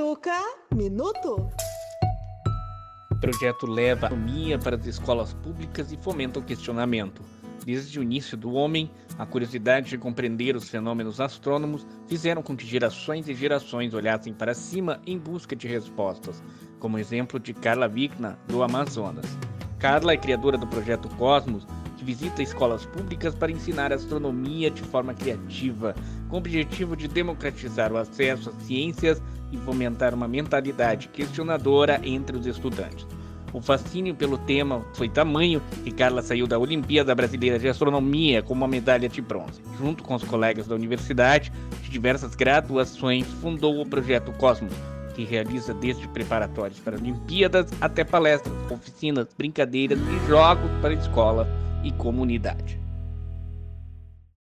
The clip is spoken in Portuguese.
Educa Minuto. O projeto leva a astronomia para as escolas públicas e fomenta o questionamento. Desde o início do homem, a curiosidade de compreender os fenômenos astrônomos fizeram com que gerações e gerações olhassem para cima em busca de respostas, como exemplo de Carla Vigna, do Amazonas. Carla é criadora do projeto Cosmos, que visita escolas públicas para ensinar astronomia de forma criativa, com o objetivo de democratizar o acesso às ciências e fomentar uma mentalidade questionadora entre os estudantes. O fascínio pelo tema foi tamanho que Carla saiu da Olimpíada Brasileira de Astronomia com uma medalha de bronze. Junto com os colegas da universidade, de diversas graduações, fundou o projeto Cosmos, que realiza desde preparatórios para Olimpíadas até palestras, oficinas, brincadeiras e jogos para escola e comunidade.